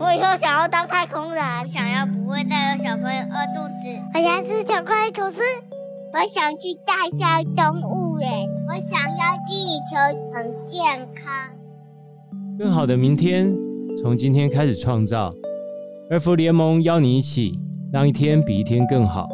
我以后想要当太空人，想要不会再有小朋友饿肚子。我想吃巧克力吐司。我想去大象动物园。我想要地球很健康。更好的明天，从今天开始创造。二福联盟邀你一起，让一天比一天更好。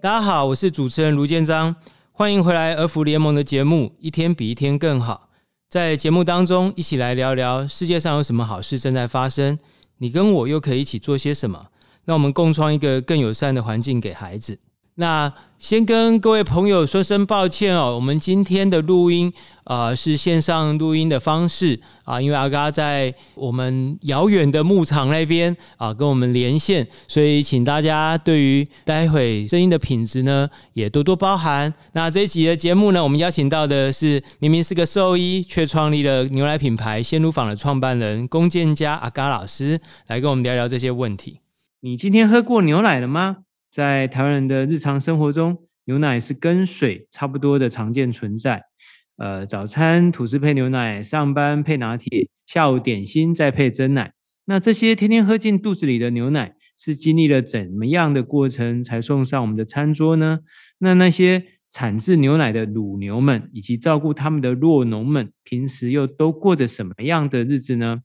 大家好，我是主持人卢建彰，欢迎回来儿福联盟的节目《一天比一天更好》。在节目当中，一起来聊聊世界上有什么好事正在发生，你跟我又可以一起做些什么，让我们共创一个更友善的环境给孩子。那先跟各位朋友说声抱歉哦，我们今天的录音啊、是线上录音的方式啊，因为阿嘎在我们遥远的牧场那边啊跟我们连线，所以请大家对于待会声音的品质呢也多多包涵。那这一集的节目呢，我们邀请到的是明明是个兽医，却创立了牛奶品牌鲜乳坊的创办人龚建家阿嘎老师，来跟我们聊聊这些问题。你今天喝过牛奶了吗？在台湾人的日常生活中，牛奶是跟水差不多的常见存在。呃，早餐吐司配牛奶，上班配拿铁，下午点心再配蒸奶。那这些天天喝进肚子里的牛奶，是经历了怎么样的过程才送上我们的餐桌呢？那那些产制牛奶的乳牛们，以及照顾他们的弱农们，平时又都过着什么样的日子呢？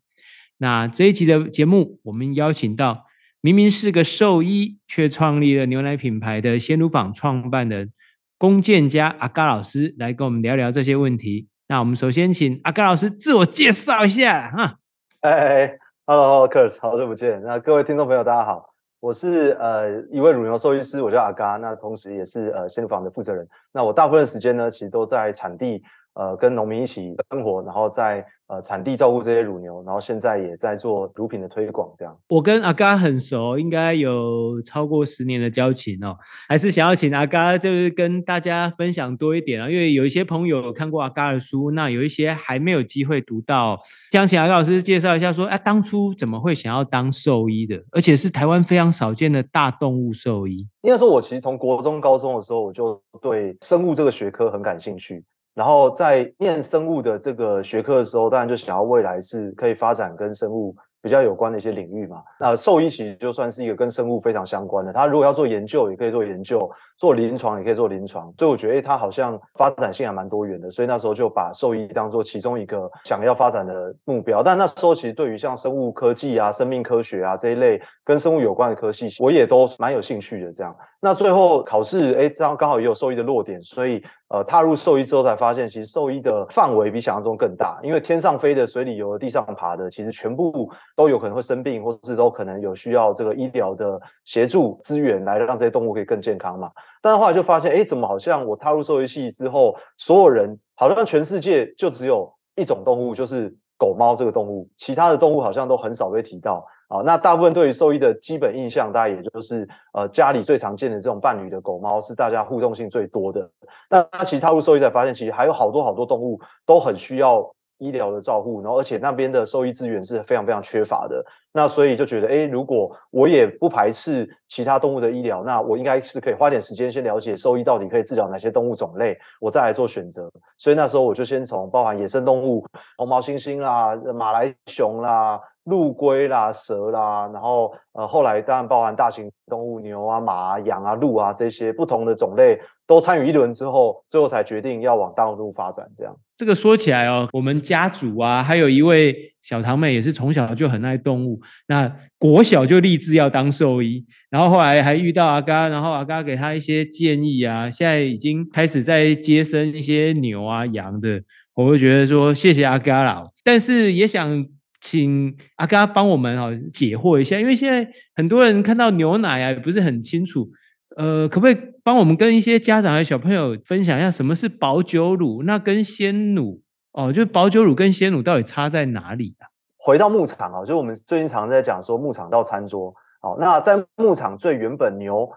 那这一集的节目，我们邀请到。明明是个兽医，却创立了牛奶品牌的鲜乳坊创办人龚建家阿嘎老师来跟我们聊聊这些问题。那我们首先请阿嘎老师自我介绍一下哈。哎哎，Hello，Kurt，好久不见。那各位听众朋友，大家好，我是呃一位乳牛兽医师，我叫阿嘎，那同时也是呃鲜乳坊的负责人。那我大部分的时间呢，其实都在产地。呃，跟农民一起生活，然后在呃产地照顾这些乳牛，然后现在也在做乳品的推广，这样。我跟阿嘎很熟，应该有超过十年的交情哦。还是想要请阿嘎，就是跟大家分享多一点啊，因为有一些朋友有看过阿嘎的书，那有一些还没有机会读到，想请阿嘎老师介绍一下说，说啊，当初怎么会想要当兽医的，而且是台湾非常少见的大动物兽医。应该说，我其实从国中、高中的时候，我就对生物这个学科很感兴趣。然后在念生物的这个学科的时候，当然就想要未来是可以发展跟生物比较有关的一些领域嘛。那兽医其实就算是一个跟生物非常相关的，他如果要做研究，也可以做研究；做临床也可以做临床。所以我觉得，诶，他好像发展性还蛮多元的。所以那时候就把兽医当做其中一个想要发展的目标。但那时候其实对于像生物科技啊、生命科学啊这一类跟生物有关的科系，我也都蛮有兴趣的。这样，那最后考试，诶，这样刚好也有兽医的落点，所以。呃，踏入兽医之后才发现，其实兽医的范围比想象中更大。因为天上飞的、水里游的、地上爬的，其实全部都有可能会生病，或是都可能有需要这个医疗的协助资源，来让这些动物可以更健康嘛。但是后来就发现，哎，怎么好像我踏入兽医系之后，所有人好像全世界就只有一种动物，就是狗猫这个动物，其他的动物好像都很少被提到。啊，那大部分对于兽医的基本印象，大概也就是呃家里最常见的这种伴侣的狗猫是大家互动性最多的。那其实踏入兽医才发现，其实还有好多好多动物都很需要医疗的照护，然后而且那边的兽医资源是非常非常缺乏的。那所以就觉得，诶，如果我也不排斥其他动物的医疗，那我应该是可以花点时间先了解兽医到底可以治疗哪些动物种类，我再来做选择。所以那时候我就先从包含野生动物，红毛猩猩啦、马来熊啦。陆龟啦、蛇啦，然后呃，后来当然包含大型动物，牛啊、马啊、羊啊、鹿啊这些不同的种类都参与一轮之后，最后才决定要往大动物发展。这样，这个说起来哦，我们家族啊，还有一位小堂妹也是从小就很爱动物，那国小就立志要当兽医，然后后来还遇到阿嘎，然后阿嘎给他一些建议啊，现在已经开始在接生一些牛啊、羊的，我会觉得说谢谢阿嘎啦，但是也想。请阿嘎帮我们哦解惑一下，因为现在很多人看到牛奶啊，不是很清楚，呃，可不可以帮我们跟一些家长和小朋友分享一下什么是保久乳？那跟鲜乳哦，就保久乳跟鲜乳到底差在哪里啊？回到牧场啊，就我们最近常在讲说牧场到餐桌，哦，那在牧场最原本牛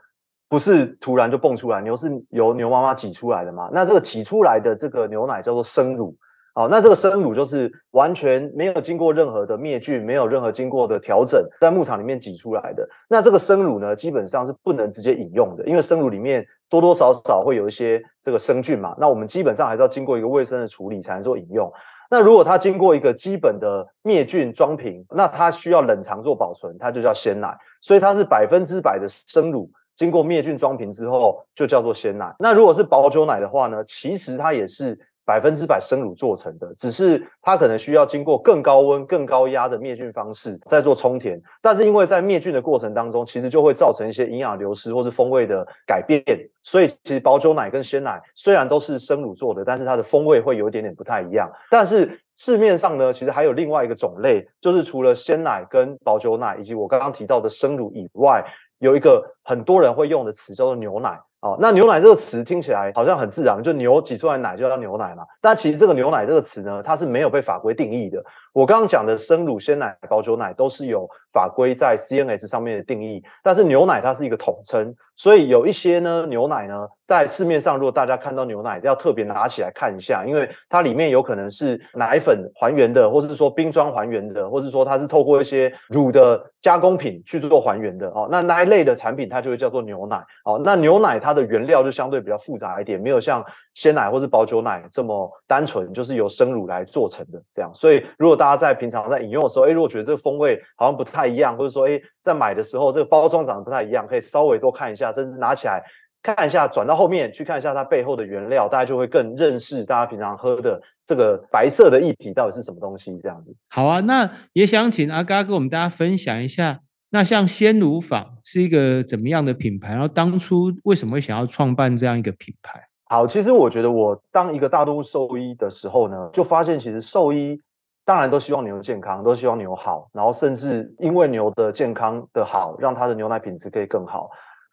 不是突然就蹦出来，牛是由牛妈妈挤出来的嘛？那这个挤出来的这个牛奶叫做生乳。好，那这个生乳就是完全没有经过任何的灭菌，没有任何经过的调整，在牧场里面挤出来的。那这个生乳呢，基本上是不能直接饮用的，因为生乳里面多多少少会有一些这个生菌嘛。那我们基本上还是要经过一个卫生的处理才能做饮用。那如果它经过一个基本的灭菌装瓶，那它需要冷藏做保存，它就叫鲜奶。所以它是百分之百的生乳，经过灭菌装瓶之后就叫做鲜奶。那如果是保久奶的话呢，其实它也是。百分之百生乳做成的，只是它可能需要经过更高温、更高压的灭菌方式再做充填。但是因为在灭菌的过程当中，其实就会造成一些营养流失或是风味的改变。所以其实保酒奶跟鲜奶虽然都是生乳做的，但是它的风味会有一点点不太一样。但是市面上呢，其实还有另外一个种类，就是除了鲜奶跟保酒奶以及我刚刚提到的生乳以外，有一个很多人会用的词叫做牛奶。哦，那牛奶这个词听起来好像很自然，就牛挤出来奶就叫牛奶嘛。但其实这个牛奶这个词呢，它是没有被法规定义的。我刚刚讲的生乳、鲜奶、保久奶都是有法规在 CNS 上面的定义，但是牛奶它是一个统称，所以有一些呢牛奶呢，在市面上如果大家看到牛奶，要特别拿起来看一下，因为它里面有可能是奶粉还原的，或者是说冰装还原的，或是说它是透过一些乳的加工品去做还原的哦。那那一类的产品它就会叫做牛奶哦。那牛奶它的原料就相对比较复杂一点，没有像鲜奶或是保久奶这么单纯，就是由生乳来做成的这样。所以如果大大家在平常在饮用的时候，哎，如果觉得这个风味好像不太一样，或者说，哎，在买的时候这个包装长得不太一样，可以稍微多看一下，甚至拿起来看一下，转到后面去看一下它背后的原料，大家就会更认识大家平常喝的这个白色的液体到底是什么东西。这样子。好啊，那也想请阿嘎跟我们大家分享一下，那像鲜乳坊是一个怎么样的品牌？然后当初为什么会想要创办这样一个品牌？好，其实我觉得我当一个大动物兽医的时候呢，就发现其实兽医。当然都希望牛健康，都希望牛好，然后甚至因为牛的健康的好，让它的牛奶品质可以更好。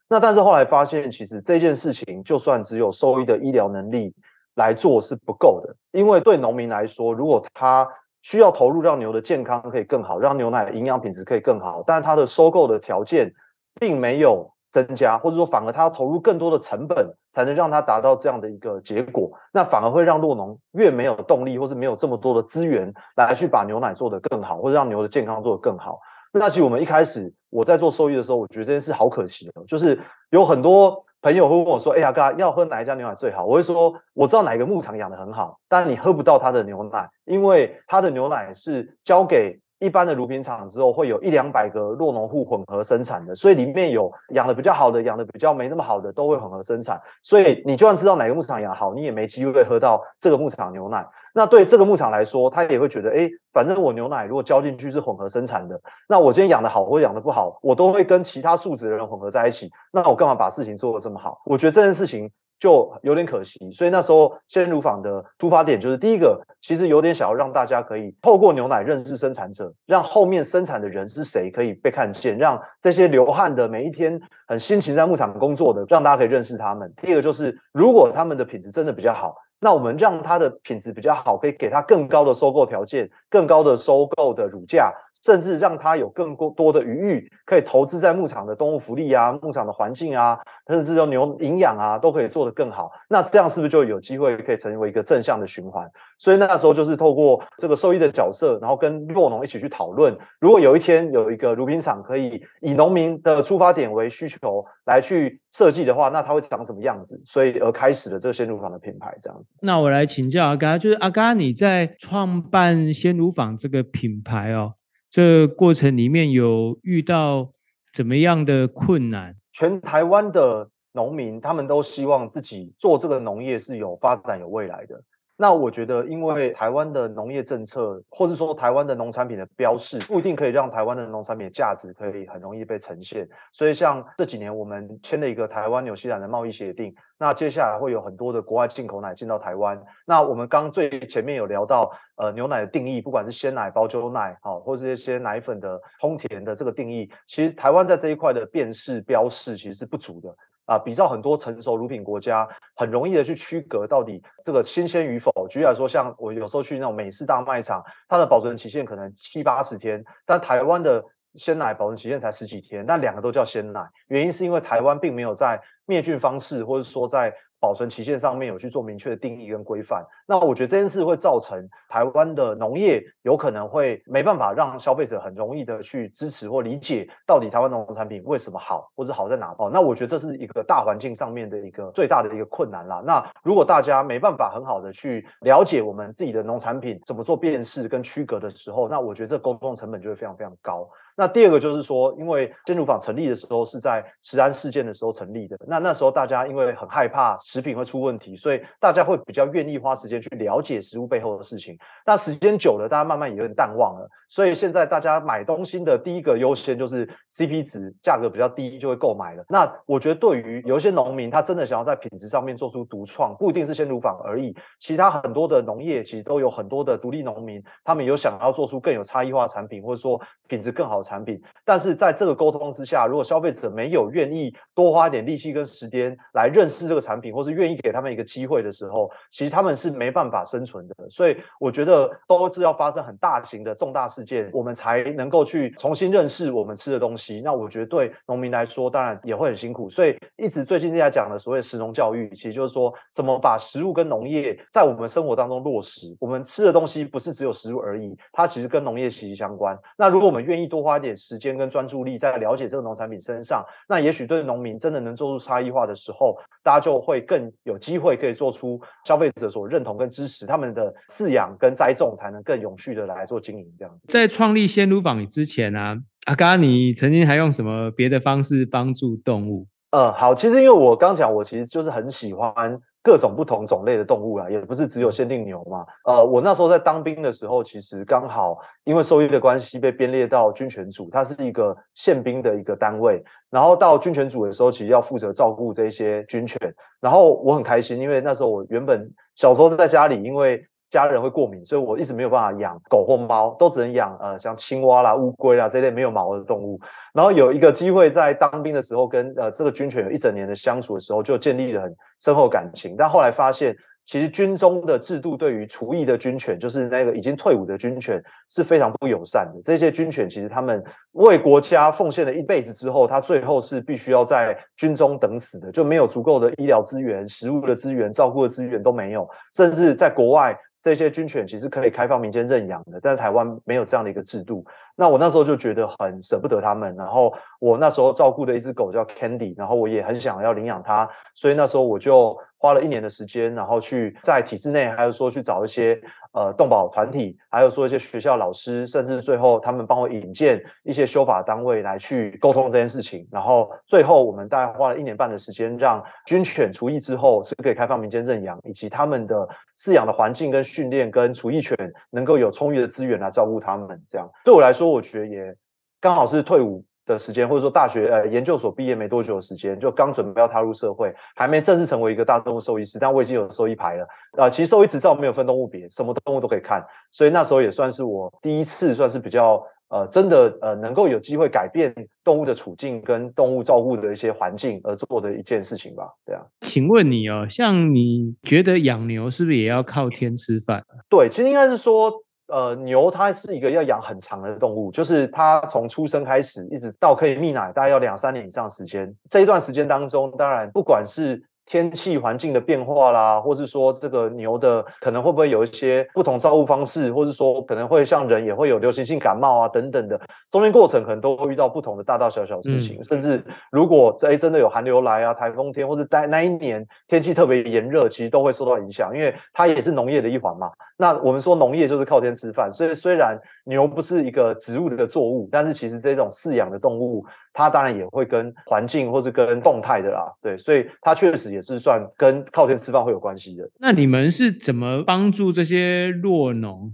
那但是后来发现，其实这件事情就算只有兽医的医疗能力来做是不够的，因为对农民来说，如果他需要投入让牛的健康可以更好，让牛奶营养品质可以更好，但是他的收购的条件并没有。增加，或者说反而他要投入更多的成本，才能让他达到这样的一个结果，那反而会让酪农越没有动力，或是没有这么多的资源来去把牛奶做得更好，或者让牛的健康做得更好。那其实我们一开始我在做收益的时候，我觉得这件事好可惜哦，就是有很多朋友会问我说：“哎呀哥，要喝哪一家牛奶最好？”我会说：“我知道哪一个牧场养得很好，但你喝不到他的牛奶，因为他的牛奶是交给。”一般的乳品厂之后会有一两百个弱农户混合生产的，所以里面有养的比较好的，养的比较没那么好的，都会混合生产。所以你就算知道哪个牧场养好，你也没机会喝到这个牧场牛奶。那对这个牧场来说，他也会觉得，哎，反正我牛奶如果交进去是混合生产的，那我今天养的好或养的不好，我都会跟其他素质的人混合在一起。那我干嘛把事情做得这么好？我觉得这件事情。就有点可惜，所以那时候鲜乳坊的出发点就是第一个，其实有点想要让大家可以透过牛奶认识生产者，让后面生产的人是谁可以被看见，让这些流汗的每一天很辛勤在牧场工作的，让大家可以认识他们。第二个就是，如果他们的品质真的比较好。那我们让它的品质比较好，可以给它更高的收购条件，更高的收购的乳价，甚至让它有更多多的余裕，可以投资在牧场的动物福利啊、牧场的环境啊，甚至说牛营养啊，都可以做得更好。那这样是不是就有机会可以成为一个正向的循环？所以那时候就是透过这个兽医的角色，然后跟酪农一起去讨论，如果有一天有一个乳品厂可以以农民的出发点为需求来去设计的话，那它会长什么样子？所以而开始了这个鲜乳坊的品牌这样子。那我来请教阿嘎，就是阿嘎你在创办鲜乳坊这个品牌哦，这过程里面有遇到怎么样的困难？全台湾的农民他们都希望自己做这个农业是有发展、有未来的。那我觉得，因为台湾的农业政策，或是说台湾的农产品的标示，不一定可以让台湾的农产品的价值可以很容易被呈现。所以，像这几年我们签了一个台湾纽西兰的贸易协定，那接下来会有很多的国外进口奶进到台湾。那我们刚最前面有聊到，呃，牛奶的定义，不管是鲜奶、保久奶，好，或是一些奶粉的烘甜的这个定义，其实台湾在这一块的辨识标示其实是不足的。啊，比照很多成熟乳品国家，很容易的去区隔到底这个新鲜与否。举例来说，像我有时候去那种美式大卖场，它的保存期限可能七八十天，但台湾的鲜奶保存期限才十几天，但两个都叫鲜奶，原因是因为台湾并没有在灭菌方式，或者说在保存期限上面有去做明确的定义跟规范。那我觉得这件事会造成台湾的农业有可能会没办法让消费者很容易的去支持或理解到底台湾农产品为什么好，或者好在哪哦。那我觉得这是一个大环境上面的一个最大的一个困难啦。那如果大家没办法很好的去了解我们自己的农产品怎么做辨识跟区隔的时候，那我觉得这沟通成本就会非常非常高。那第二个就是说，因为鲜乳坊成立的时候是在食安事件的时候成立的，那那时候大家因为很害怕食品会出问题，所以大家会比较愿意花时间去了解食物背后的事情。那时间久了，大家慢慢也有点淡忘了，所以现在大家买东西的第一个优先就是 CP 值，价格比较低就会购买了。那我觉得对于有一些农民，他真的想要在品质上面做出独创，不一定是鲜乳坊而已，其他很多的农业其实都有很多的独立农民，他们有想要做出更有差异化产品，或者说品质更好产品。但是在这个沟通之下，如果消费者没有愿意多花点力气跟时间来认识这个产品，或是愿意给他们一个机会的时候，其实他们是没办法生存的。所以我觉得都是要发生很大型的重大事件，我们才能够去重新认识我们吃的东西。那我觉得对农民来说，当然也会很辛苦。所以一直最近在讲的所谓食农教育，其实就是说怎么把食物跟农业在我们生活当中落实。我们吃的东西不是只有食物而已，它其实跟农业息息相关。那如果我们愿意多花一点时，时间跟专注力在了解这个农产品身上，那也许对农民真的能做出差异化的时候，大家就会更有机会可以做出消费者所认同跟支持他们的饲养跟栽种，才能更永续的来做经营这样子。在创立鲜乳坊之前呢、啊，阿嘎，你曾经还用什么别的方式帮助动物？呃，好，其实因为我刚讲，我其实就是很喜欢。各种不同种类的动物啊，也不是只有限定牛嘛。呃，我那时候在当兵的时候，其实刚好因为兽医的关系被编列到军犬组，它是一个宪兵的一个单位。然后到军犬组的时候，其实要负责照顾这些军犬。然后我很开心，因为那时候我原本小时候在家里，因为家人会过敏，所以我一直没有办法养狗或猫，都只能养呃像青蛙啦、乌龟啦这类没有毛的动物。然后有一个机会在当兵的时候跟呃这个军犬有一整年的相处的时候，就建立了很深厚感情。但后来发现，其实军中的制度对于除役的军犬，就是那个已经退伍的军犬是非常不友善的。这些军犬其实他们为国家奉献了一辈子之后，他最后是必须要在军中等死的，就没有足够的医疗资源、食物的资源、照顾的资源都没有，甚至在国外。这些军犬其实可以开放民间认养的，但是台湾没有这样的一个制度。那我那时候就觉得很舍不得他们，然后我那时候照顾的一只狗叫 Candy，然后我也很想要领养它，所以那时候我就花了一年的时间，然后去在体制内，还有说去找一些。呃，动保团体，还有说一些学校老师，甚至最后他们帮我引荐一些修法单位来去沟通这件事情。然后最后我们大概花了一年半的时间，让军犬除役之后是可以开放民间认养，以及他们的饲养的环境跟训练跟除役犬能够有充裕的资源来照顾他们。这样对我来说，我觉得也刚好是退伍的时间，或者说大学呃研究所毕业没多久的时间，就刚准备要踏入社会，还没正式成为一个大动物兽医师，但我已经有兽医牌了。呃，其实兽医执照没有分动物别，什么动物都可以看，所以那时候也算是我第一次算是比较呃真的呃能够有机会改变动物的处境跟动物照顾的一些环境而做的一件事情吧。这样，请问你哦，像你觉得养牛是不是也要靠天吃饭？对，其实应该是说。呃，牛它是一个要养很长的动物，就是它从出生开始一直到可以泌奶，大概要两三年以上时间。这一段时间当中，当然不管是天气环境的变化啦，或是说这个牛的可能会不会有一些不同照顾方式，或是说可能会像人也会有流行性感冒啊等等的，中间过程可能都会遇到不同的大大小小事情，嗯、甚至如果这真的有寒流来啊、台风天，或者在那一年天气特别炎热，其实都会受到影响，因为它也是农业的一环嘛。那我们说农业就是靠天吃饭，所以虽然牛不是一个植物的作物，但是其实这种饲养的动物，它当然也会跟环境或是跟动态的啦，对，所以它确实也是算跟靠天吃饭会有关系的。那你们是怎么帮助这些弱农，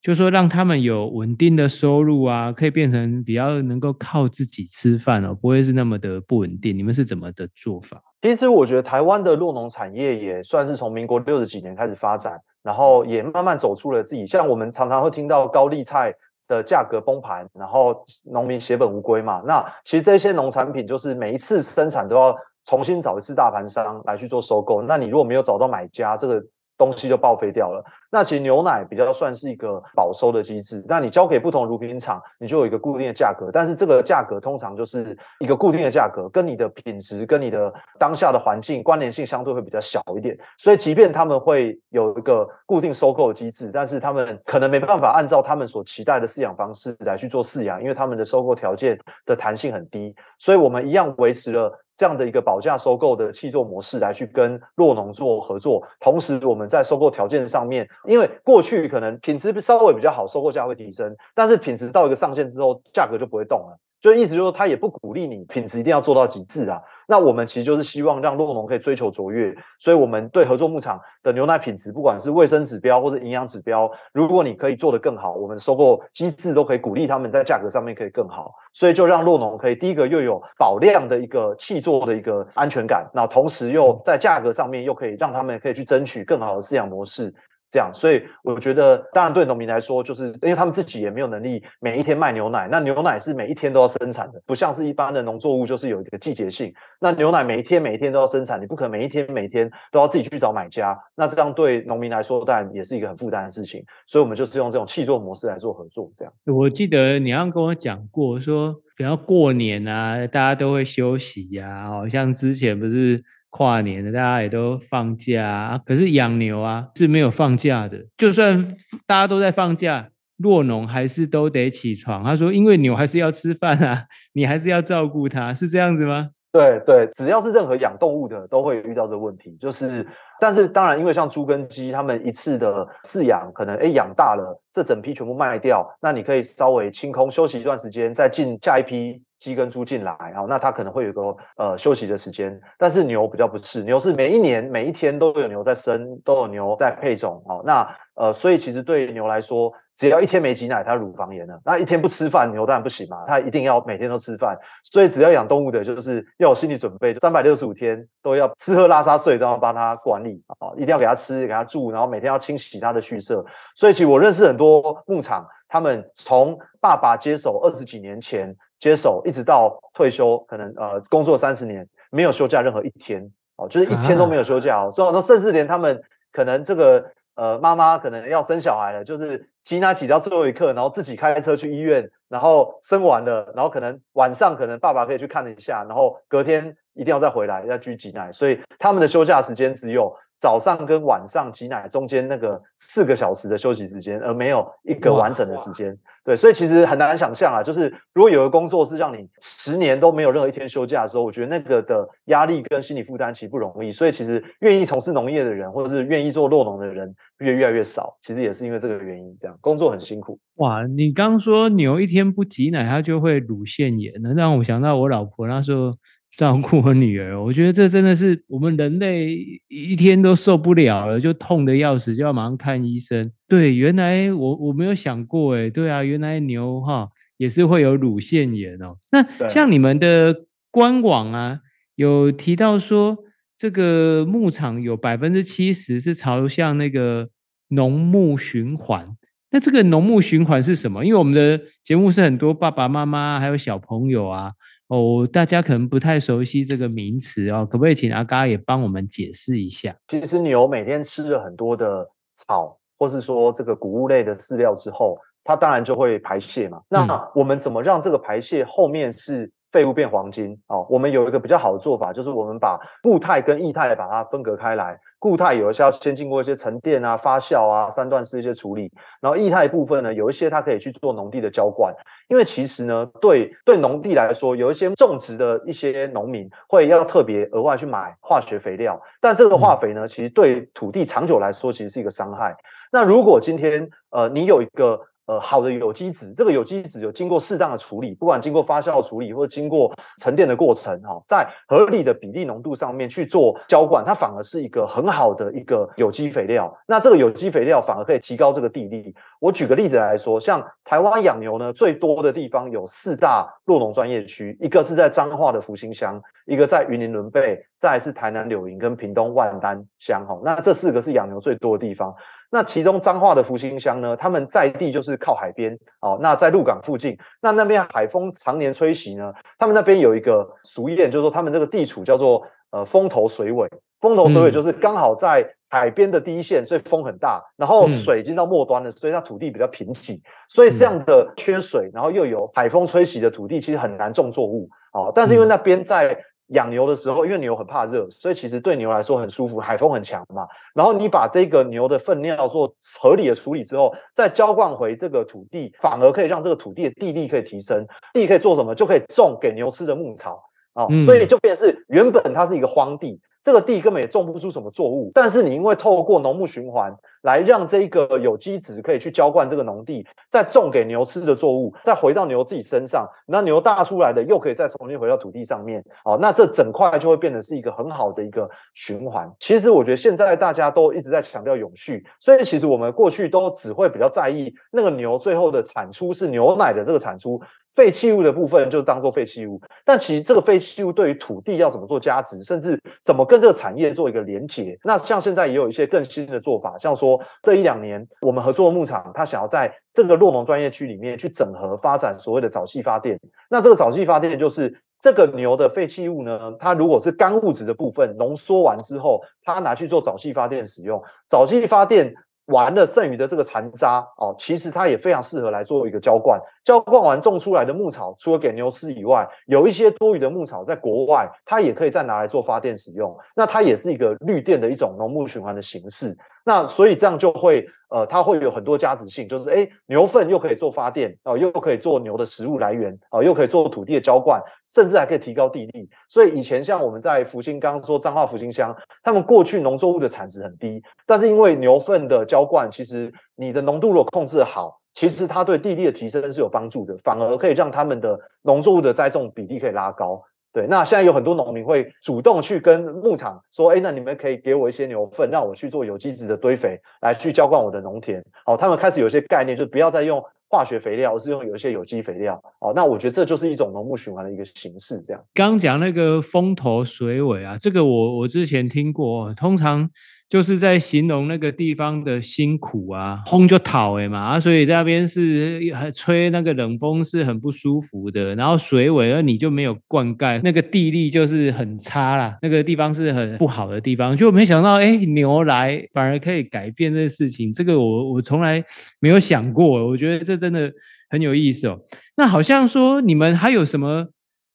就是说让他们有稳定的收入啊，可以变成比较能够靠自己吃饭哦，不会是那么的不稳定？你们是怎么的做法？其实我觉得台湾的弱农产业也算是从民国六十几年开始发展。然后也慢慢走出了自己，像我们常常会听到高丽菜的价格崩盘，然后农民血本无归嘛。那其实这些农产品就是每一次生产都要重新找一次大盘商来去做收购。那你如果没有找到买家，这个东西就报废掉了。那其实牛奶比较算是一个保收的机制，那你交给不同乳品厂，你就有一个固定的价格，但是这个价格通常就是一个固定的价格，跟你的品质、跟你的当下的环境关联性相对会比较小一点。所以，即便他们会有一个固定收购机制，但是他们可能没办法按照他们所期待的饲养方式来去做饲养，因为他们的收购条件的弹性很低。所以我们一样维持了。这样的一个保价收购的契作模式来去跟洛农做合作，同时我们在收购条件上面，因为过去可能品质稍微比较好，收购价会提升，但是品质到一个上限之后，价格就不会动了。就意思就是说，他也不鼓励你品质一定要做到极致啊。那我们其实就是希望让洛农可以追求卓越，所以我们对合作牧场的牛奶品质，不管是卫生指标或者营养指标，如果你可以做得更好，我们收购机制都可以鼓励他们在价格上面可以更好。所以就让洛农可以第一个又有保量的一个气作的一个安全感，那同时又在价格上面又可以让他们可以去争取更好的饲养模式。这样，所以我觉得，当然对农民来说，就是因为他们自己也没有能力每一天卖牛奶。那牛奶是每一天都要生产的，不像是一般的农作物，就是有一个季节性。那牛奶每一天每一天都要生产，你不可能每一天每一天都要自己去找买家。那这样对农民来说，当然也是一个很负担的事情。所以我们就是用这种契作模式来做合作。这样，我记得你刚刚跟我讲过，说比方过年啊，大家都会休息呀，好像之前不是。跨年的大家也都放假，可是养牛啊是没有放假的。就算大家都在放假，若农还是都得起床。他说，因为牛还是要吃饭啊，你还是要照顾它，是这样子吗？对对，只要是任何养动物的，都会遇到这个问题。就是，但是当然，因为像猪跟鸡，他们一次的饲养可能哎养大了，这整批全部卖掉，那你可以稍微清空休息一段时间，再进下一批。鸡跟猪进来，好，那它可能会有个呃休息的时间，但是牛比较不是，牛是每一年每一天都有牛在生，都有牛在配种，哦，那呃，所以其实对牛来说，只要一天没挤奶，它乳房炎了，那一天不吃饭，牛当然不行嘛，它一定要每天都吃饭，所以只要养动物的，就是要有心理准备，三百六十五天都要吃喝拉撒睡都要帮它管理啊，一定要给它吃，给它住，然后每天要清洗它的畜舍，所以其实我认识很多牧场，他们从爸爸接手二十几年前。接手一直到退休，可能呃工作三十年没有休假任何一天哦，就是一天都没有休假哦。所以说甚至连他们可能这个呃妈妈可能要生小孩了，就是挤奶挤到最后一刻，然后自己开车去医院，然后生完了，然后可能晚上可能爸爸可以去看一下，然后隔天一定要再回来再去挤奶，所以他们的休假时间只有。早上跟晚上挤奶中间那个四个小时的休息时间，而没有一个完整的时间。对，所以其实很难想象啊，就是如果有个工作是让你十年都没有任何一天休假的时候，我觉得那个的压力跟心理负担其实不容易。所以其实愿意从事农业的人，或者是愿意做落农的人越越来越少，其实也是因为这个原因。这样工作很辛苦。哇，你刚说牛一天不挤奶，它就会乳腺炎，那让我想到我老婆那时候。照顾我女儿，我觉得这真的是我们人类一天都受不了了，就痛得要死，就要马上看医生。对，原来我我没有想过，诶，对啊，原来牛哈也是会有乳腺炎哦。那像你们的官网啊，有提到说这个牧场有百分之七十是朝向那个农牧循环。那这个农牧循环是什么？因为我们的节目是很多爸爸妈妈还有小朋友啊。哦，大家可能不太熟悉这个名词哦，可不可以请阿嘎也帮我们解释一下？其实牛每天吃了很多的草，或是说这个谷物类的饲料之后，它当然就会排泄嘛。那我们怎么让这个排泄后面是废物变黄金？哦，我们有一个比较好的做法，就是我们把固态跟液态把它分隔开来。固态有一些要先经过一些沉淀啊、发酵啊、三段式一些处理，然后液态部分呢，有一些它可以去做农地的浇灌。因为其实呢，对对农地来说，有一些种植的一些农民会要特别额外去买化学肥料，但这个化肥呢，其实对土地长久来说，其实是一个伤害。那如果今天呃，你有一个呃，好的有机质，这个有机质有经过适当的处理，不管经过发酵处理或者经过沉淀的过程，哈，在合理的比例浓度上面去做浇灌，它反而是一个很好的一个有机肥料。那这个有机肥料反而可以提高这个地力。我举个例子来说，像台湾养牛呢，最多的地方有四大酪农专业区，一个是在彰化的福兴乡，一个在云林仑背，再来是台南柳营跟屏东万丹乡，哈，那这四个是养牛最多的地方。那其中彰化的福兴乡呢，他们在地就是靠海边哦。那在鹿港附近，那那边海风常年吹袭呢，他们那边有一个俗谚，就是说他们这个地处叫做呃风头水尾。风头水尾就是刚好在海边的第一线，所以风很大，然后水已经到末端了，所以它土地比较贫瘠，所以这样的缺水，然后又有海风吹袭的土地，其实很难种作物。哦，但是因为那边在养牛的时候，因为牛很怕热，所以其实对牛来说很舒服，海风很强嘛。然后你把这个牛的粪尿做合理的处理之后，再浇灌回这个土地，反而可以让这个土地的地力可以提升。地可以做什么？就可以种给牛吃的牧草啊。哦嗯、所以就变成是原本它是一个荒地。这个地根本也种不出什么作物，但是你因为透过农牧循环来让这个有机质可以去浇灌这个农地，再种给牛吃的作物，再回到牛自己身上，那牛大出来的又可以再重新回到土地上面，哦，那这整块就会变得是一个很好的一个循环。其实我觉得现在大家都一直在强调永续，所以其实我们过去都只会比较在意那个牛最后的产出是牛奶的这个产出。废弃物的部分就当做废弃物，但其实这个废弃物对于土地要怎么做加值，甚至怎么跟这个产业做一个连结，那像现在也有一些更新的做法，像说这一两年我们合作的牧场，他想要在这个洛农专业区里面去整合发展所谓的沼气发电，那这个沼气发电就是这个牛的废弃物呢，它如果是干物质的部分浓缩完之后，它拿去做沼气发电使用，沼气发电。完了，剩余的这个残渣哦，其实它也非常适合来做一个浇灌。浇灌完种出来的牧草，除了给牛吃以外，有一些多余的牧草在国外，它也可以再拿来做发电使用。那它也是一个绿电的一种农牧循环的形式。那所以这样就会，呃，它会有很多价值性，就是诶，牛粪又可以做发电哦、呃，又可以做牛的食物来源哦、呃，又可以做土地的浇灌，甚至还可以提高地力。所以以前像我们在福星，刚刚说彰化福星乡，他们过去农作物的产值很低，但是因为牛粪的浇灌，其实你的浓度如果控制好，其实它对地力的提升是有帮助的，反而可以让他们的农作物的栽种比例可以拉高。对，那现在有很多农民会主动去跟牧场说，哎，那你们可以给我一些牛粪，让我去做有机质的堆肥，来去浇灌我的农田。哦，他们开始有些概念，就不要再用化学肥料，而是用有一些有机肥料。哦，那我觉得这就是一种农牧循环的一个形式。这样，刚讲那个风头水尾啊，这个我我之前听过，通常。就是在形容那个地方的辛苦啊，风就讨诶嘛，啊，所以在那边是吹那个冷风是很不舒服的。然后水尾，而你就没有灌溉，那个地力就是很差啦，那个地方是很不好的地方。就没想到，哎，牛来反而可以改变这个事情，这个我我从来没有想过，我觉得这真的很有意思哦。那好像说你们还有什么？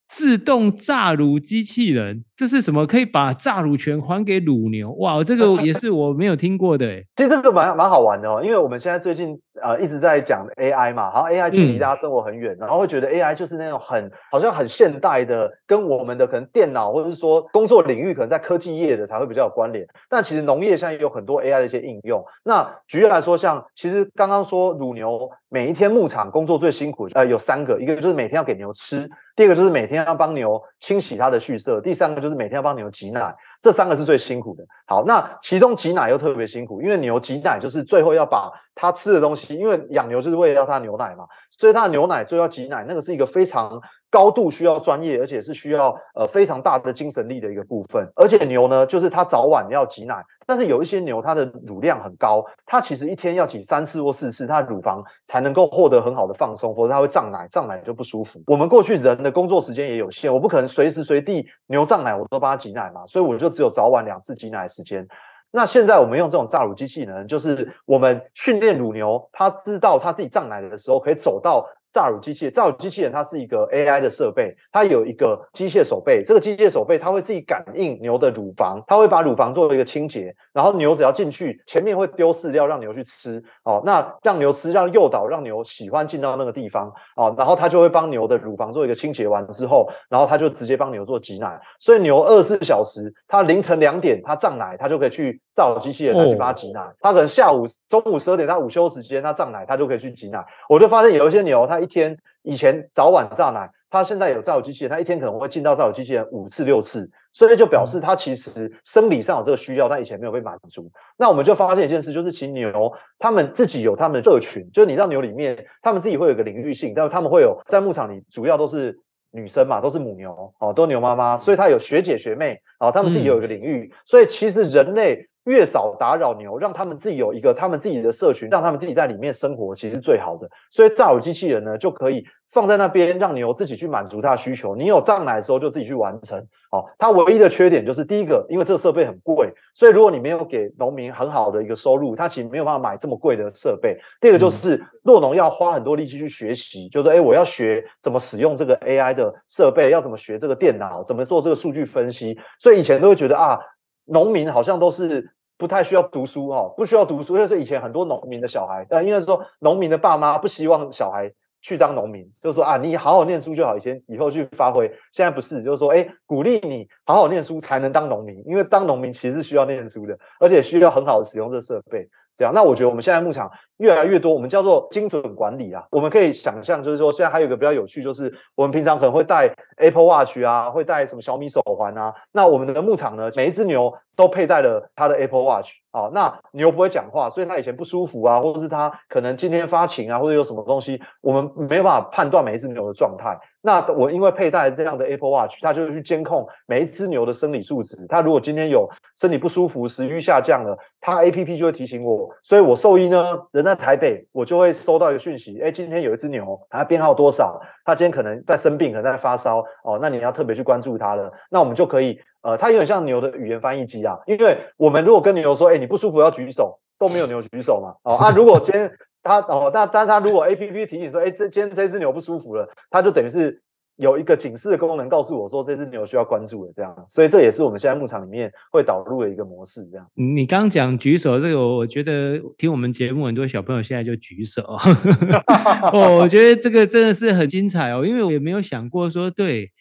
自动榨乳机器人，这是什么？可以把榨乳权还给乳牛？哇，这个 也是我没有听过的诶。其实这个蛮蛮好玩的哦，因为我们现在最近呃一直在讲 AI 嘛，好像 AI 距离大家生活很远，嗯、然后会觉得 AI 就是那种很好像很现代的，跟我们的可能电脑或者是说工作领域可能在科技业的才会比较有关联。但其实农业现在也有很多 AI 的一些应用。那举例来说，像其实刚刚说乳牛每一天牧场工作最辛苦，呃，有三个，一个就是每天要给牛吃。第二个就是每天要帮牛清洗它的畜舍，第三个就是每天要帮牛挤奶，这三个是最辛苦的。好，那其中挤奶又特别辛苦，因为牛挤奶就是最后要把它吃的东西，因为养牛就是为了要它牛奶嘛，所以它的牛奶最后要挤奶，那个是一个非常高度需要专业，而且是需要呃非常大的精神力的一个部分。而且牛呢，就是它早晚要挤奶。但是有一些牛，它的乳量很高，它其实一天要挤三次或四次，它的乳房才能够获得很好的放松，否则它会胀奶，胀奶就不舒服。我们过去人的工作时间也有限，我不可能随时随地牛胀奶我都帮它挤奶嘛，所以我就只有早晚两次挤奶的时间。那现在我们用这种榨乳机器人，就是我们训练乳牛，它知道它自己胀奶的时候可以走到。榨乳机器，榨乳机器人它是一个 AI 的设备，它有一个机械手背，这个机械手背它会自己感应牛的乳房，它会把乳房做一个清洁，然后牛只要进去，前面会丢饲料让牛去吃，哦，那让牛吃，让诱导让牛喜欢进到那个地方，哦，然后它就会帮牛的乳房做一个清洁完之后，然后它就直接帮牛做挤奶，所以牛二十四小时，它凌晨两点它胀奶，它就可以去榨乳机器人来去帮他挤奶，他可能下午中午十二点他午休时间他胀奶，他就可以去挤奶，我就发现有一些牛它。一天以前早晚胀奶，他现在有榨乳机器人，他一天可能会进到榨乳机器人五次六次，所以就表示他其实生理上有这个需要，但以前没有被满足。那我们就发现一件事，就是其实牛他们自己有他们的社群，就是你到牛里面，他们自己会有个领域性，但是他们会有在牧场里主要都是女生嘛，都是母牛哦，都牛妈妈，所以他有学姐学妹啊，他们自己有一个领域，所以其实人类越少打扰牛，让他们自己有一个他们自己的社群，让他们自己在里面生活，其实是最好的。所以造乳机器人呢，就可以放在那边，让牛自己去满足它的需求。你有胀奶的时候，就自己去完成。哦，它唯一的缺点就是第一个，因为这个设备很贵，所以如果你没有给农民很好的一个收入，他其实没有办法买这么贵的设备。第二个就是酪农要花很多力气去学习，就是诶，我要学怎么使用这个 AI 的设备，要怎么学这个电脑，怎么做这个数据分析。所以以前都会觉得啊，农民好像都是。不太需要读书哦，不需要读书，因为是以前很多农民的小孩，呃，因为说农民的爸妈不希望小孩去当农民，就是说啊，你好好念书就好，以前以后去发挥。现在不是，就是说，哎，鼓励你好好念书才能当农民，因为当农民其实是需要念书的，而且需要很好的使用这设备。这样，那我觉得我们现在牧场越来越多，我们叫做精准管理啊。我们可以想象，就是说现在还有一个比较有趣，就是我们平常可能会戴 Apple Watch 啊，会戴什么小米手环啊。那我们的牧场呢，每一只牛都佩戴了它的 Apple Watch 啊。那牛不会讲话，所以它以前不舒服啊，或者是它可能今天发情啊，或者有什么东西，我们没有办法判断每一只牛的状态。那我因为佩戴这样的 Apple Watch，它就去监控每一只牛的生理数值。它如果今天有身体不舒服、食欲下降了，它 APP 就会提醒我。所以我兽医呢，人在台北，我就会收到一个讯息：哎，今天有一只牛，它编号多少？它今天可能在生病，可能在发烧哦。那你要特别去关注它了。那我们就可以，呃，它有点像牛的语言翻译机啊。因为我们如果跟牛说：哎，你不舒服要举手，都没有牛举手嘛。哦啊，如果今天。他哦，但但他如果 A P P 提醒说，哎，这今天这只牛不舒服了，他就等于是有一个警示的功能，告诉我说这只牛需要关注的这样，所以这也是我们现在牧场里面会导入的一个模式这样。你刚讲举手这个，我觉得听我们节目很多小朋友现在就举手，哦，我觉得这个真的是很精彩哦，因为我也没有想过说对。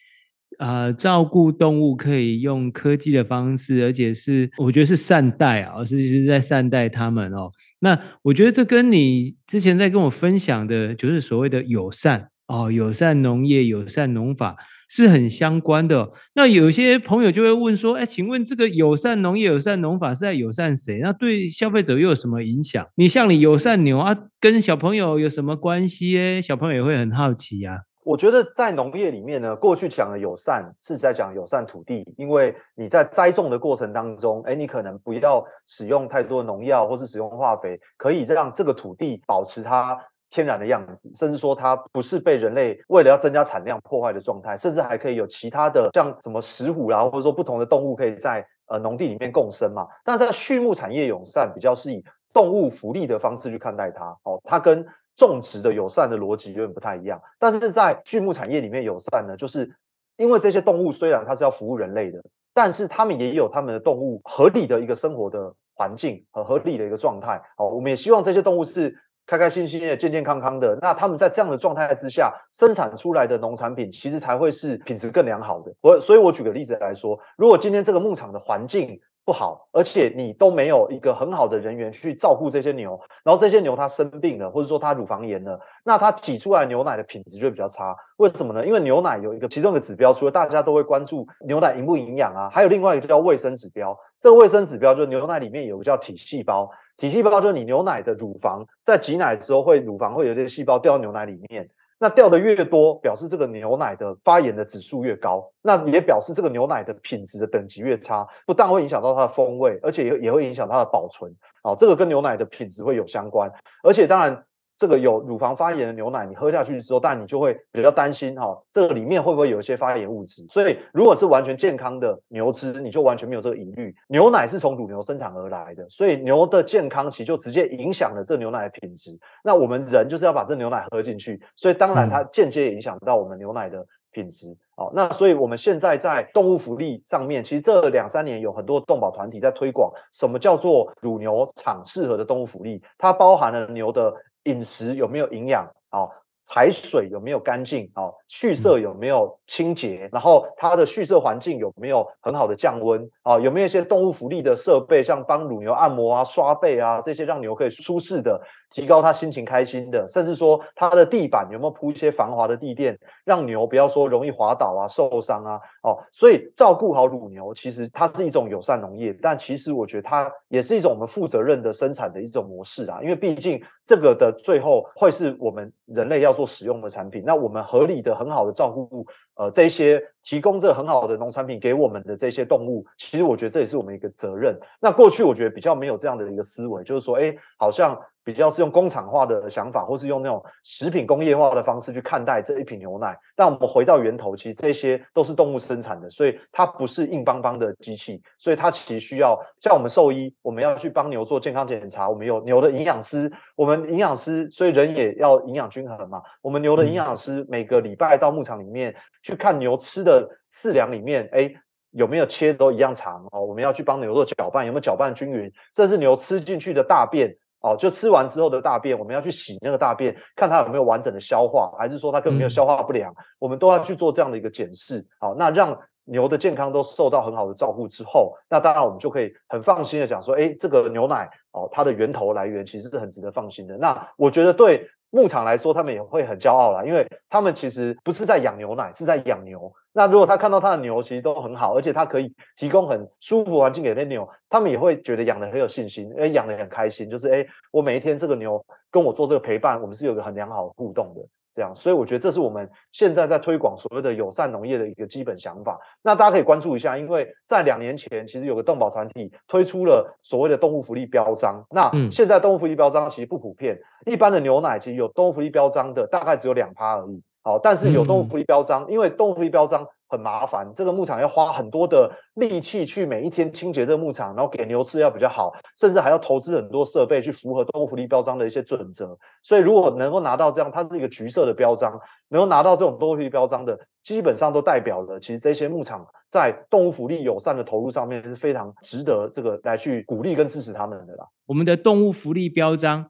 呃，照顾动物可以用科技的方式，而且是我觉得是善待啊，是是在善待他们哦。那我觉得这跟你之前在跟我分享的，就是所谓的友善哦，友善农业、友善农法是很相关的哦。那有些朋友就会问说，哎，请问这个友善农业、友善农法是在友善谁？那对消费者又有什么影响？你像你友善牛啊，跟小朋友有什么关系？哎，小朋友也会很好奇呀。我觉得在农业里面呢，过去讲的友善是在讲友善土地，因为你在栽种的过程当中，诶，你可能不要使用太多农药或是使用化肥，可以让这个土地保持它天然的样子，甚至说它不是被人类为了要增加产量破坏的状态，甚至还可以有其他的像什么石虎啦，或者说不同的动物可以在呃农地里面共生嘛。但是在畜牧产业友善比较是以动物福利的方式去看待它，哦，它跟种植的友善的逻辑有点不太一样，但是在畜牧产业里面友善呢，就是因为这些动物虽然它是要服务人类的，但是他们也有他们的动物合理的一个生活的环境和合理的一个状态。哦，我们也希望这些动物是开开心心的、健健康康的。那他们在这样的状态之下生产出来的农产品，其实才会是品质更良好的。我所以，我举个例子来说，如果今天这个牧场的环境，不好，而且你都没有一个很好的人员去照顾这些牛，然后这些牛它生病了，或者说它乳房炎了，那它挤出来牛奶的品质就会比较差。为什么呢？因为牛奶有一个其中一个指标，除了大家都会关注牛奶营不营养啊，还有另外一个叫卫生指标。这个卫生指标就是牛奶里面有个叫体细胞，体细胞就是你牛奶的乳房在挤奶的时候会乳房会有这些细胞掉到牛奶里面。那掉的越多，表示这个牛奶的发炎的指数越高，那也表示这个牛奶的品质的等级越差，不但会影响到它的风味，而且也也会影响它的保存。好，这个跟牛奶的品质会有相关，而且当然。这个有乳房发炎的牛奶，你喝下去之后，但你就会比较担心哈、哦，这个里面会不会有一些发炎物质？所以如果是完全健康的牛脂，你就完全没有这个疑虑。牛奶是从乳牛生产而来的，所以牛的健康其实就直接影响了这牛奶的品质。那我们人就是要把这牛奶喝进去，所以当然它间接影响到我们牛奶的品质。哦，那所以我们现在在动物福利上面，其实这两三年有很多动保团体在推广什么叫做乳牛场适合的动物福利，它包含了牛的。饮食有没有营养？哦，采水有没有干净？哦，蓄色有没有清洁？然后它的蓄色环境有没有很好的降温？啊，有没有一些动物福利的设备，像帮乳牛按摩啊、刷背啊这些，让牛可以舒适的。提高它心情开心的，甚至说它的地板有没有铺一些防滑的地垫，让牛不要说容易滑倒啊、受伤啊。哦，所以照顾好乳牛，其实它是一种友善农业，但其实我觉得它也是一种我们负责任的生产的一种模式啊。因为毕竟这个的最后会是我们人类要做使用的产品，那我们合理的、很好的照顾呃这些提供这很好的农产品给我们的这些动物，其实我觉得这也是我们一个责任。那过去我觉得比较没有这样的一个思维，就是说，哎，好像。比较是用工厂化的想法，或是用那种食品工业化的方式去看待这一瓶牛奶。但我们回到源头，其实这些都是动物生产的，所以它不是硬邦邦的机器，所以它其实需要像我们兽医，我们要去帮牛做健康检查，我们有牛的营养师，我们营养师，所以人也要营养均衡嘛。我们牛的营养师每个礼拜到牧场里面去看牛吃的饲粮里面，哎，有没有切都一样长哦？我们要去帮牛做搅拌，有没有搅拌均匀？甚至牛吃进去的大便。哦，就吃完之后的大便，我们要去洗那个大便，看它有没有完整的消化，还是说它根本没有消化不良，嗯、我们都要去做这样的一个检视。好，那让牛的健康都受到很好的照顾之后，那当然我们就可以很放心的讲说，哎，这个牛奶哦，它的源头来源其实是很值得放心的。那我觉得对牧场来说，他们也会很骄傲啦，因为他们其实不是在养牛奶，是在养牛。那如果他看到他的牛其实都很好，而且他可以提供很舒服环境给那牛，他们也会觉得养的很有信心，诶养的很开心，就是诶我每一天这个牛跟我做这个陪伴，我们是有个很良好的互动的，这样，所以我觉得这是我们现在在推广所谓的友善农业的一个基本想法。那大家可以关注一下，因为在两年前，其实有个动保团体推出了所谓的动物福利标章。那现在动物福利标章其实不普遍，一般的牛奶其实有动物福利标章的大概只有两趴而已。好，但是有动物福利标章，因为动物福利标章很麻烦，这个牧场要花很多的力气去每一天清洁这个牧场，然后给牛吃要比较好，甚至还要投资很多设备去符合动物福利标章的一些准则。所以如果能够拿到这样，它是一个橘色的标章，能够拿到这种动物福利标章的，基本上都代表了其实这些牧场在动物福利友善的投入上面是非常值得这个来去鼓励跟支持他们的啦。我们的动物福利标章。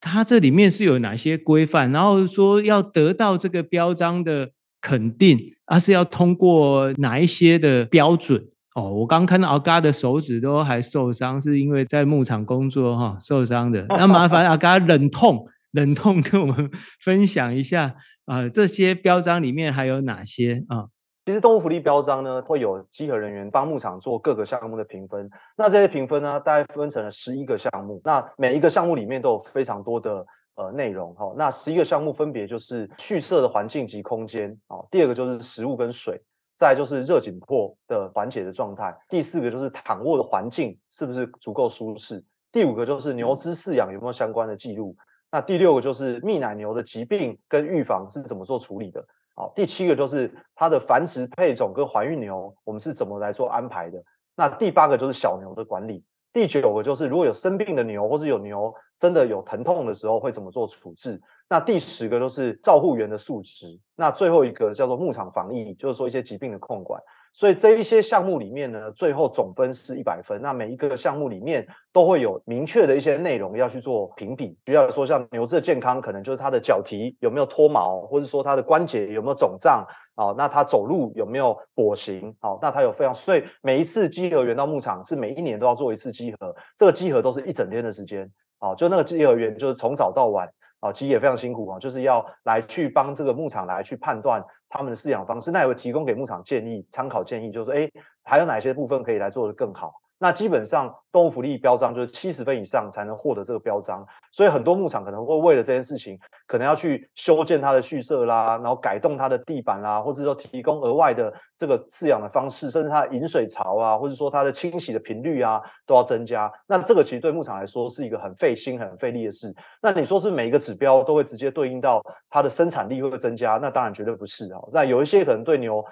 它这里面是有哪些规范？然后说要得到这个标章的肯定，而、是要通过哪一些的标准？哦，我刚看到阿嘎的手指都还受伤，是因为在牧场工作哈、受伤的。那麻烦阿嘎忍痛忍痛跟我们分享一下啊、呃，这些标章里面还有哪些啊？其实动物福利标章呢，会有稽核人员帮牧场做各个项目的评分。那这些评分呢，大概分成了十一个项目。那每一个项目里面都有非常多的呃内容哈。那十一个项目分别就是畜舍的环境及空间哦，第二个就是食物跟水，再就是热紧迫的缓解的状态，第四个就是躺卧的环境是不是足够舒适，第五个就是牛只饲养有没有相关的记录，那第六个就是泌奶牛的疾病跟预防是怎么做处理的。好，第七个就是它的繁殖配种跟怀孕牛，我们是怎么来做安排的？那第八个就是小牛的管理，第九个就是如果有生病的牛，或是有牛真的有疼痛的时候，会怎么做处置？那第十个就是照护员的数值，那最后一个叫做牧场防疫，就是说一些疾病的控管。所以这一些项目里面呢，最后总分是一百分。那每一个项目里面都会有明确的一些内容要去做评比。比如说像牛只的健康，可能就是它的脚蹄有没有脱毛，或者说它的关节有没有肿胀啊？那它走路有没有跛行？好，那它有非常，所以每一次稽核员到牧场是每一年都要做一次稽核，这个稽核都是一整天的时间。啊，就那个稽核员就是从早到晚。啊，其实也非常辛苦啊，就是要来去帮这个牧场来去判断他们的饲养方式，那也会提供给牧场建议、参考建议，就是说，哎，还有哪些部分可以来做的更好。那基本上动物福利标章就是七十分以上才能获得这个标章，所以很多牧场可能会为了这件事情，可能要去修建它的畜舍啦，然后改动它的地板啦，或者说提供额外的这个饲养的方式，甚至它的饮水槽啊，或者说它的清洗的频率啊，都要增加。那这个其实对牧场来说是一个很费心、很费力的事。那你说是每一个指标都会直接对应到它的生产力会不会增加？那当然绝对不是啊。那有一些可能对牛。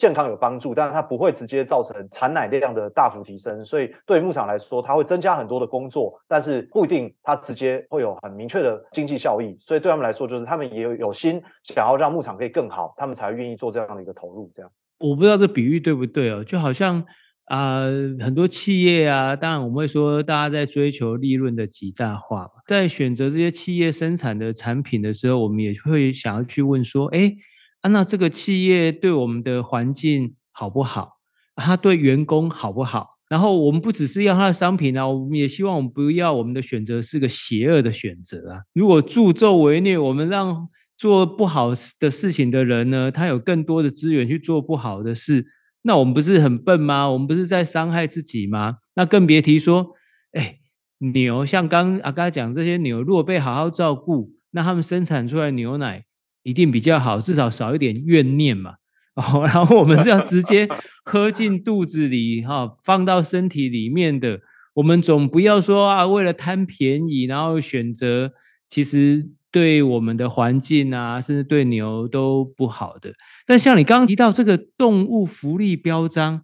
健康有帮助，但是它不会直接造成产奶量的大幅提升，所以对牧场来说，它会增加很多的工作，但是不一定它直接会有很明确的经济效益。所以对他们来说，就是他们也有有心想要让牧场可以更好，他们才愿意做这样的一个投入。这样，我不知道这比喻对不对哦，就好像啊、很多企业啊，当然我们会说，大家在追求利润的极大化，在选择这些企业生产的产品的时候，我们也会想要去问说，哎。啊，那这个企业对我们的环境好不好？他对员工好不好？然后我们不只是要他的商品啊，我们也希望我们不要我们的选择是个邪恶的选择啊。如果助纣为虐，我们让做不好的事情的人呢，他有更多的资源去做不好的事，那我们不是很笨吗？我们不是在伤害自己吗？那更别提说，哎，牛像刚阿嘎讲这些牛，如果被好好照顾，那他们生产出来牛奶。一定比较好，至少少一点怨念嘛。哦，然后我们是要直接喝进肚子里哈、哦，放到身体里面的。我们总不要说啊，为了贪便宜，然后选择其实对我们的环境啊，甚至对牛都不好的。但像你刚刚提到这个动物福利标章。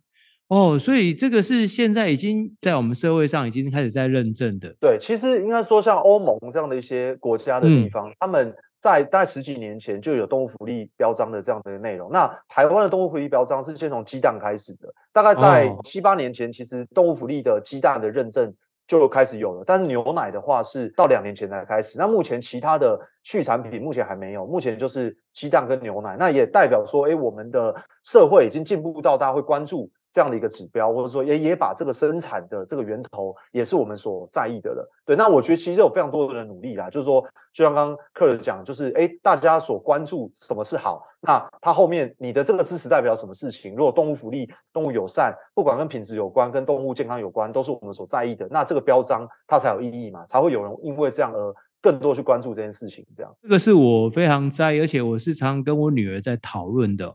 哦，所以这个是现在已经在我们社会上已经开始在认证的。对，其实应该说像欧盟这样的一些国家的地方，嗯、他们在大概十几年前就有动物福利标章的这样的内容。那台湾的动物福利标章是先从鸡蛋开始的，大概在七八年前，其实动物福利的鸡蛋的认证就开始有了。但是牛奶的话是到两年前才开始。那目前其他的畜产品目前还没有，目前就是鸡蛋跟牛奶。那也代表说，哎，我们的社会已经进步到大家会关注。这样的一个指标，或者说也也把这个生产的这个源头也是我们所在意的了。对，那我觉得其实有非常多的人努力啦，就是说，就像刚刚客人讲，就是哎，大家所关注什么是好，那它后面你的这个支持代表什么事情？如果动物福利、动物友善，不管跟品质有关、跟动物健康有关，都是我们所在意的，那这个标章它才有意义嘛，才会有人因为这样而更多去关注这件事情。这样，这个是我非常在意，而且我是常跟我女儿在讨论的。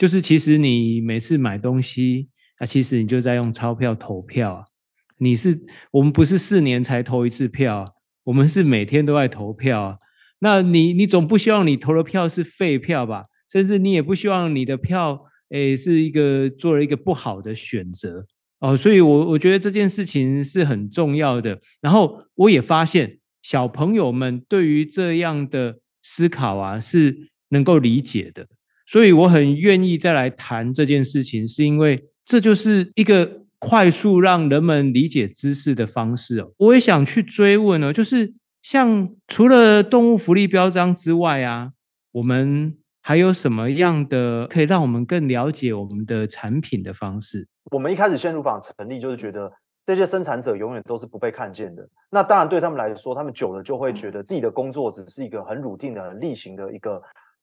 就是其实你每次买东西，啊、其实你就在用钞票投票啊。你是我们不是四年才投一次票啊，我们是每天都在投票啊。那你你总不希望你投的票是废票吧？甚至你也不希望你的票诶是一个做了一个不好的选择哦。所以我我觉得这件事情是很重要的。然后我也发现小朋友们对于这样的思考啊是能够理解的。所以我很愿意再来谈这件事情，是因为这就是一个快速让人们理解知识的方式哦。我也想去追问呢，就是像除了动物福利标章之外啊，我们还有什么样的可以让我们更了解我们的产品的方式？我们一开始先入坊成立就是觉得这些生产者永远都是不被看见的。那当然对他们来说，他们久了就会觉得自己的工作只是一个很 routine 的、例行的一个。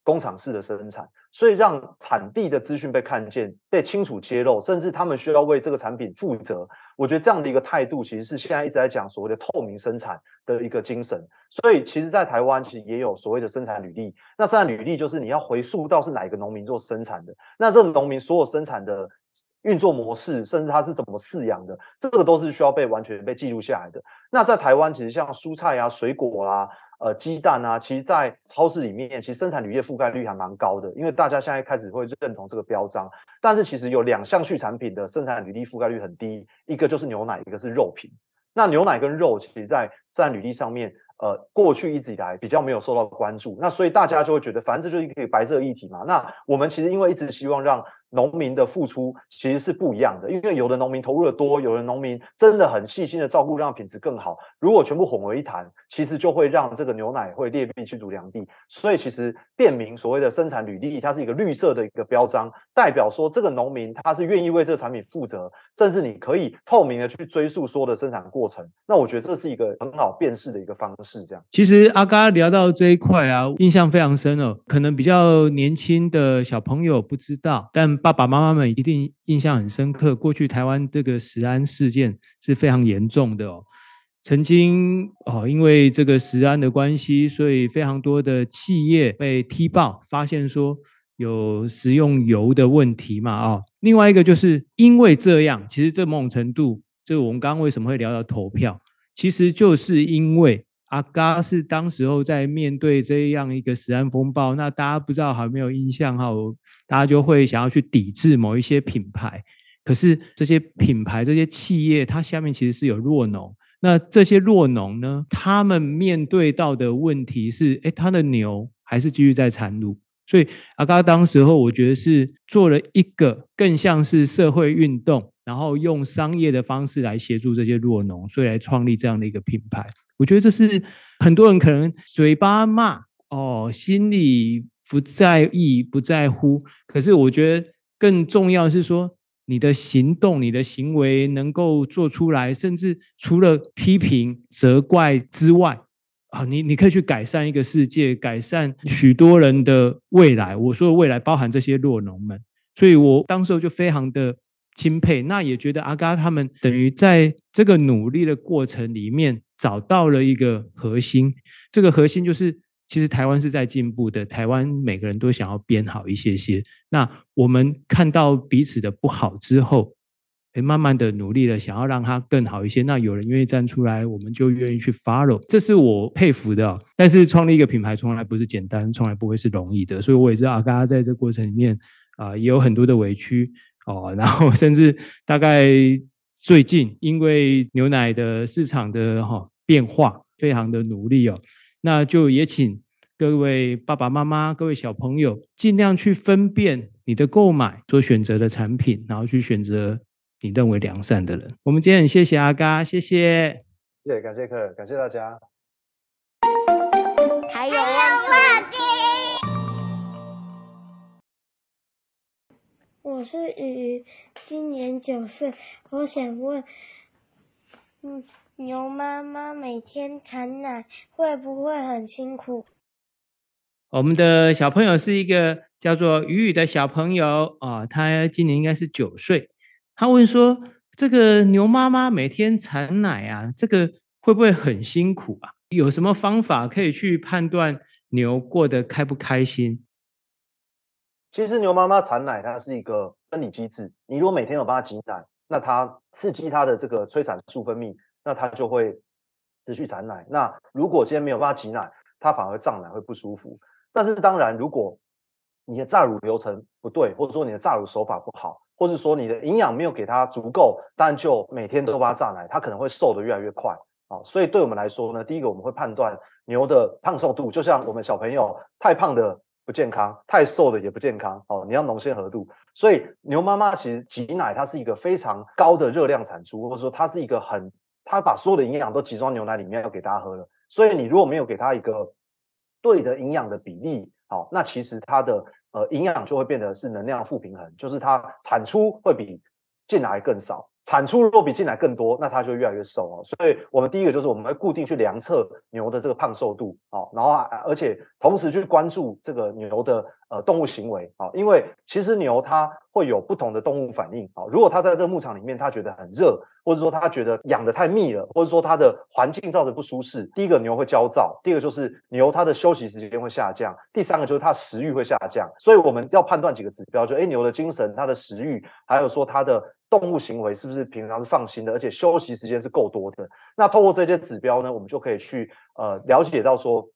工厂式的生产，所以让产地的资讯被看见、被清楚揭露，甚至他们需要为这个产品负责。我觉得这样的一个态度，其实是现在一直在讲所谓的透明生产的一个精神。所以，其实，在台湾其实也有所谓的生产履历。那生产履历就是你要回溯到是哪一个农民做生产的，那这个农民所有生产的运作模式，甚至他是怎么饲养的，这个都是需要被完全被记录下来的。那在台湾，其实像蔬菜啊、水果啊。呃，鸡蛋啊，其实，在超市里面，其实生产履历覆盖率还蛮高的，因为大家现在开始会认同这个标章。但是，其实有两项畜产品的生产履历覆盖率很低，一个就是牛奶，一个是肉品。那牛奶跟肉，其实在生产履历上面，呃，过去一直以来比较没有受到关注。那所以大家就会觉得，反正这就是一个白色议题嘛。那我们其实因为一直希望让农民的付出其实是不一样的，因为有的农民投入的多，有的农民真的很细心的照顾，让品质更好。如果全部混为一谈，其实就会让这个牛奶会劣币驱逐良币。所以其实便民所谓的生产履历，它是一个绿色的一个标章，代表说这个农民他是愿意为这个产品负责，甚至你可以透明的去追溯说的生产过程。那我觉得这是一个很好辨识的一个方式。这样，其实阿嘎聊到这一块啊，印象非常深哦。可能比较年轻的小朋友不知道，但爸爸妈妈们一定印象很深刻。过去台湾这个食安事件是非常严重的哦。曾经哦，因为这个食安的关系，所以非常多的企业被踢爆，发现说有食用油的问题嘛啊。另外一个就是因为这样，其实这某种程度，就我们刚刚为什么会聊到投票，其实就是因为。阿嘎是当时候在面对这样一个食安风暴，那大家不知道还有没有印象哈？大家就会想要去抵制某一些品牌，可是这些品牌、这些企业，它下面其实是有弱农。那这些弱农呢，他们面对到的问题是，诶，他的牛还是继续在产乳。所以阿嘎当时候，我觉得是做了一个更像是社会运动，然后用商业的方式来协助这些弱农，所以来创立这样的一个品牌。我觉得这是很多人可能嘴巴骂哦，心里不在意、不在乎。可是我觉得更重要是说，你的行动、你的行为能够做出来，甚至除了批评、责怪之外，啊，你你可以去改善一个世界，改善许多人的未来。我说的未来包含这些弱农们，所以我当时候就非常的钦佩，那也觉得阿嘎他们等于在这个努力的过程里面。找到了一个核心，这个核心就是其实台湾是在进步的，台湾每个人都想要变好一些些。那我们看到彼此的不好之后，诶，慢慢的努力了，想要让它更好一些。那有人愿意站出来，我们就愿意去 follow，这是我佩服的。但是创立一个品牌从来不是简单，从来不会是容易的。所以我也知道阿嘎在这过程里面啊、也有很多的委屈哦。然后甚至大概最近因为牛奶的市场的哈、哦、变化，非常的努力哦。那就也请各位爸爸妈妈、各位小朋友，尽量去分辨你的购买所选择的产品，然后去选择你认为良善的人。我们今天很谢谢阿嘎，谢谢，谢谢，感谢客，感谢大家。还有我是雨雨，今年九岁，我想问，嗯。牛妈妈每天产奶会不会很辛苦？我们的小朋友是一个叫做雨雨的小朋友啊，他今年应该是九岁。他问说：“这个牛妈妈每天产奶啊，这个会不会很辛苦啊？有什么方法可以去判断牛过得开不开心？”其实牛妈妈产奶它是一个生理机制，你如果每天有帮它挤奶，那它刺激它的这个催产素分泌。那它就会持续产奶。那如果今天没有办法挤奶，它反而胀奶，会不舒服。但是当然，如果你的榨乳流程不对，或者说你的榨乳手法不好，或者说你的营养没有给它足够，但就每天都帮它榨奶，它可能会瘦得越来越快啊。所以对我们来说呢，第一个我们会判断牛的胖瘦度，就像我们小朋友太胖的不健康，太瘦的也不健康哦。你要浓鲜合度，所以牛妈妈其实挤奶它是一个非常高的热量产出，或者说它是一个很。它把所有的营养都集中牛奶里面要给大家喝了，所以你如果没有给它一个对的营养的比例，好，那其实它的呃营养就会变得是能量负平衡，就是它产出会比进来更少。产出如果比进来更多，那它就越来越瘦哦。所以，我们第一个就是我们会固定去量测牛的这个胖瘦度，哦，然后而且同时去关注这个牛的呃动物行为，啊，因为其实牛它会有不同的动物反应，啊，如果它在这个牧场里面，它觉得很热，或者说它觉得养得太密了，或者说它的环境造成不舒适，第一个牛会焦躁，第二个就是牛它的休息时间会下降，第三个就是它食欲会下降。所以我们要判断几个指标，就诶牛的精神、它的食欲，还有说它的。动物行为是不是平常是放心的，而且休息时间是够多的？那透过这些指标呢，我们就可以去呃了解到说，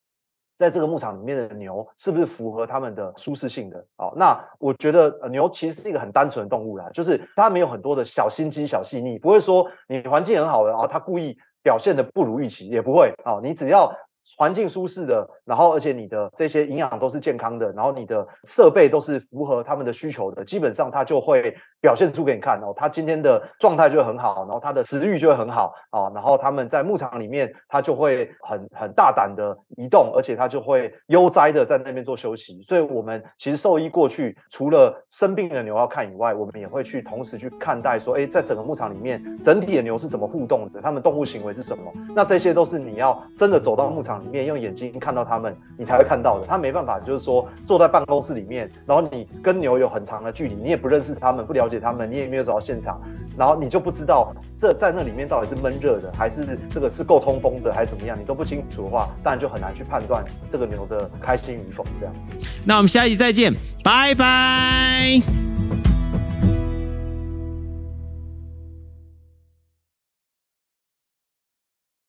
在这个牧场里面的牛是不是符合他们的舒适性的？好，那我觉得呃牛其实是一个很单纯的动物啦，就是它没有很多的小心机、小细腻，不会说你环境很好的啊，它故意表现得不如预期，也不会啊，你只要。环境舒适的，然后而且你的这些营养都是健康的，然后你的设备都是符合他们的需求的，基本上它就会表现出给你看哦。它今天的状态就会很好，然后它的食欲就会很好啊，然后他们在牧场里面，它就会很很大胆的移动，而且它就会悠哉的在那边做休息。所以，我们其实兽医过去除了生病的牛要看以外，我们也会去同时去看待说，哎，在整个牧场里面，整体的牛是怎么互动的，他们动物行为是什么？那这些都是你要真的走到牧场里面用眼睛看到他们，你才会看到的。他没办法，就是说坐在办公室里面，然后你跟牛有很长的距离，你也不认识他们，不了解他们，你也没有走到现场，然后你就不知道这在那里面到底是闷热的，还是这个是够通风的，还是怎么样，你都不清楚的话，当然就很难去判断这个牛的开心与否。这样，那我们下一集再见，拜拜。